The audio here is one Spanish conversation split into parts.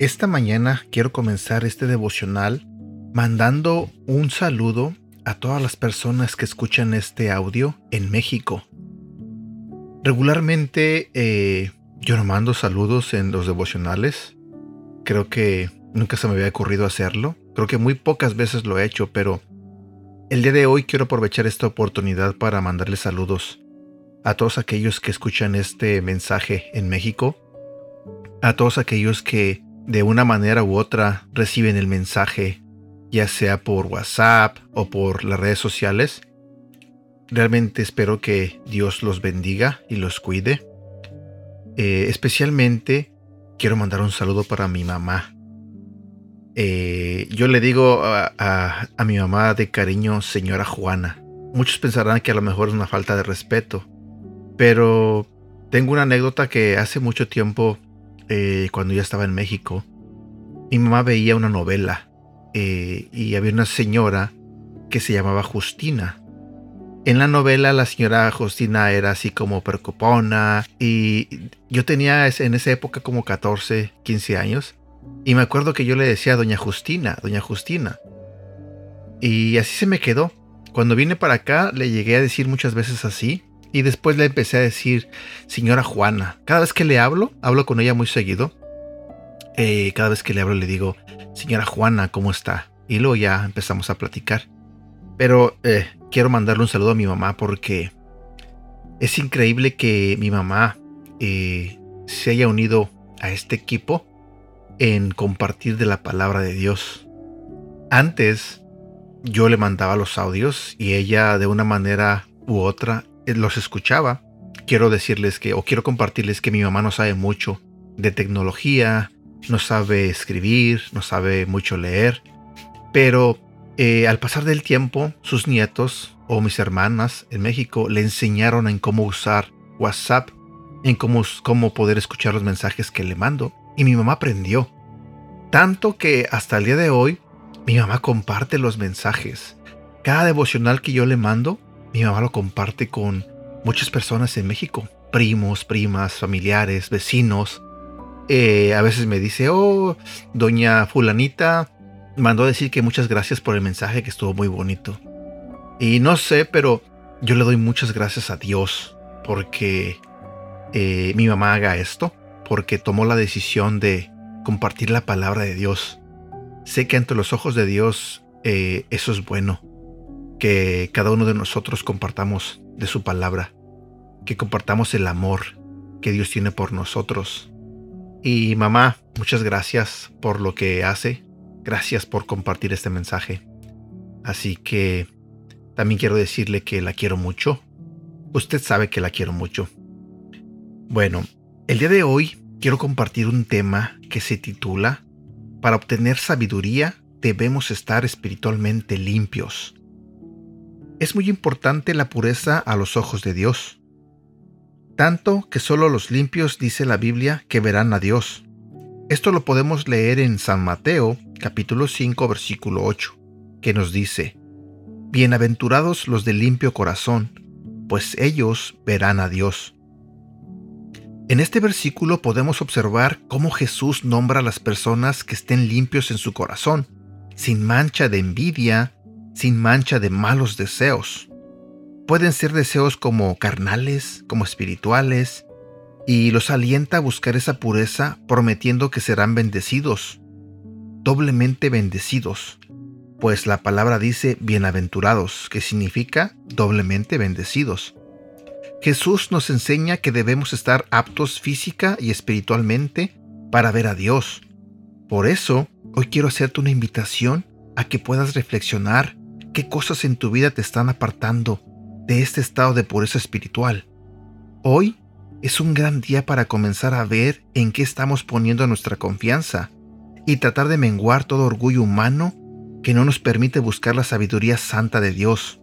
Esta mañana quiero comenzar este devocional mandando un saludo a todas las personas que escuchan este audio en México. Regularmente eh, yo no mando saludos en los devocionales. Creo que nunca se me había ocurrido hacerlo. Creo que muy pocas veces lo he hecho, pero el día de hoy quiero aprovechar esta oportunidad para mandarles saludos a todos aquellos que escuchan este mensaje en México, a todos aquellos que de una manera u otra reciben el mensaje, ya sea por WhatsApp o por las redes sociales. Realmente espero que Dios los bendiga y los cuide. Eh, especialmente quiero mandar un saludo para mi mamá. Eh, yo le digo a, mi mamá de cariño, señora Juana. Muchos pensarán que a lo mejor es una falta de respeto, pero tengo una anécdota que hace mucho tiempo eh, cuando ya estaba en México, mi mamá veía una novela eh, y había una señora que se llamaba Justina. En la novela la señora Justina era así como preocupona y yo tenía en esa época como 14, 15 años y me acuerdo que yo le decía doña Justina, doña Justina. Y así se me quedó. Cuando vine para acá le llegué a decir muchas veces así y después le empecé a decir, señora Juana, cada vez que le hablo, hablo con ella muy seguido. Eh, cada vez que le hablo le digo, señora Juana, ¿cómo está? Y luego ya empezamos a platicar. Pero eh, quiero mandarle un saludo a mi mamá porque es increíble que mi mamá eh, se haya unido a este equipo en compartir de la palabra de Dios. Antes yo le mandaba los audios y ella de una manera u otra eh, los escuchaba, quiero decirles que, o quiero compartirles que mi mamá no sabe mucho de tecnología, no sabe escribir, no sabe mucho leer, pero eh, al pasar del tiempo, sus nietos o mis hermanas en México le enseñaron en cómo usar WhatsApp, en cómo, poder escuchar los mensajes que le mando, y mi mamá aprendió. Tanto que hasta el día de hoy, mi mamá comparte los mensajes. Cada devocional que yo le mando, mi mamá lo comparte con muchas personas en México, primos, primas, familiares, vecinos. Eh, a veces me dice, oh, doña fulanita mandó decir que muchas gracias por el mensaje que estuvo muy bonito. Y no sé, pero yo le doy muchas gracias a Dios porque eh, mi mamá haga esto, porque tomó la decisión de compartir la palabra de Dios. Sé que ante los ojos de Dios eh, eso es bueno que cada uno de nosotros compartamos de su palabra, que compartamos el amor que Dios tiene por nosotros. Y mamá, muchas gracias por lo que hace, gracias por compartir este mensaje. Así que también quiero decirle que la quiero mucho. Usted sabe que la quiero mucho. Bueno, el día de hoy quiero compartir un tema que se titula Para obtener sabiduría debemos estar espiritualmente limpios. Es muy importante la pureza a los ojos de Dios. Tanto que solo los limpios, dice la Biblia, que verán a Dios. Esto lo podemos leer en San Mateo, capítulo 5, versículo 8, que nos dice, Bienaventurados los de limpio corazón, pues ellos verán a Dios. En este versículo podemos observar cómo Jesús nombra a las personas que estén limpios en su corazón, sin mancha de envidia, sin mancha de malos deseos. Pueden ser deseos como carnales, como espirituales, y los alienta a buscar esa pureza prometiendo que serán bendecidos, doblemente bendecidos, pues la palabra dice bienaventurados, que significa doblemente bendecidos. Jesús nos enseña que debemos estar aptos física y espiritualmente para ver a Dios. Por eso, hoy quiero hacerte una invitación a que puedas reflexionar qué cosas en tu vida te están apartando de este estado de pureza espiritual. Hoy es un gran día para comenzar a ver en qué estamos poniendo nuestra confianza y tratar de menguar todo orgullo humano que no nos permite buscar la sabiduría santa de Dios.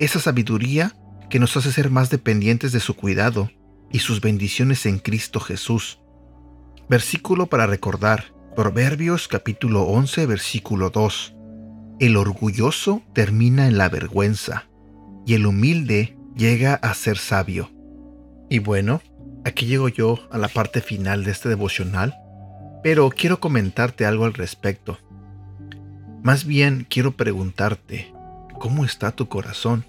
Esa sabiduría que nos hace ser más dependientes de su cuidado y sus bendiciones en Cristo Jesús. Versículo para recordar, Proverbios capítulo 11 versículo 2. El orgulloso termina en la vergüenza y el humilde llega a ser sabio. Y bueno, aquí llego yo a la parte final de este devocional, pero quiero comentarte algo al respecto. Más bien quiero preguntarte, ¿cómo está tu corazón?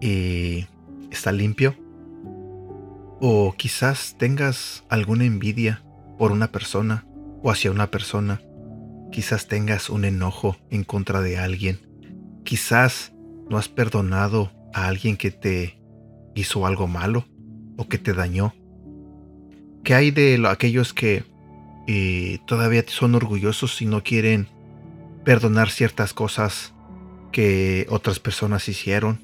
¿Y ¿Está limpio? ¿O quizás tengas alguna envidia por una persona o hacia una persona? Quizás tengas un enojo en contra de alguien. Quizás no has perdonado a alguien que te hizo algo malo o que te dañó? ¿Qué hay de aquellos que eh, todavía son orgullosos y no quieren perdonar ciertas cosas que otras personas hicieron?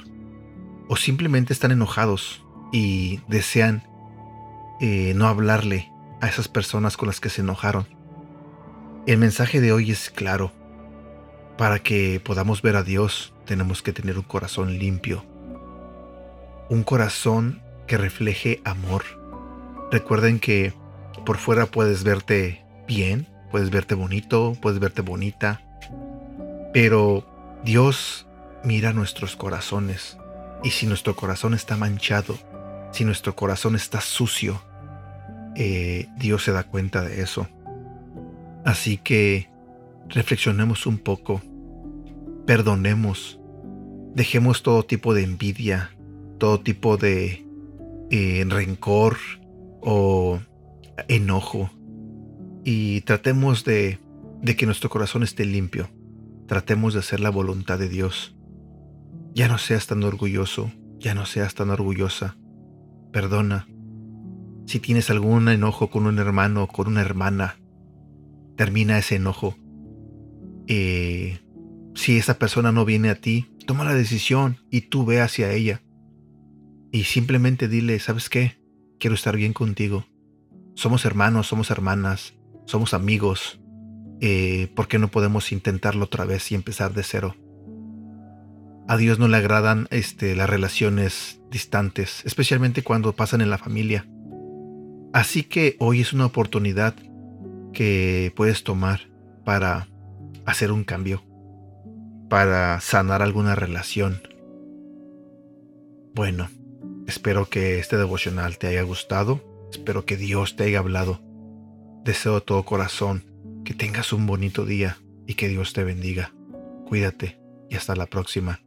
¿O simplemente están enojados y desean eh, no hablarle a esas personas con las que se enojaron? El mensaje de hoy es claro. Para que podamos ver a Dios tenemos que tener un corazón limpio un corazón que refleje amor. Recuerden que por fuera puedes verte bien, puedes verte bonito, puedes verte bonita, pero Dios mira nuestros corazones y si nuestro corazón está manchado, si nuestro corazón está sucio, eh, Dios se da cuenta de eso. Así que reflexionemos un poco, perdonemos, dejemos todo tipo de envidia, todo tipo de eh, rencor o enojo y tratemos de, que nuestro corazón esté limpio. Tratemos de hacer la voluntad de Dios. Ya no seas tan orgulloso, ya no seas tan orgullosa. Perdona. Si tienes algún enojo con un hermano o con una hermana, termina ese enojo. Eh, si esa persona no viene a ti, toma la decisión y tú ve hacia ella y simplemente dile, ¿sabes qué? Quiero estar bien contigo. Somos hermanos, somos hermanas, somos amigos. Eh, ¿Por qué no podemos intentarlo otra vez y empezar de cero? A Dios no le agradan este, las relaciones distantes, especialmente cuando pasan en la familia. Así que hoy es una oportunidad que puedes tomar para hacer un cambio, para sanar alguna relación. Bueno, Espero que este devocional te haya gustado. Espero que Dios te haya hablado. Deseo de todo corazón que tengas un bonito día y que Dios te bendiga. Cuídate y hasta la próxima.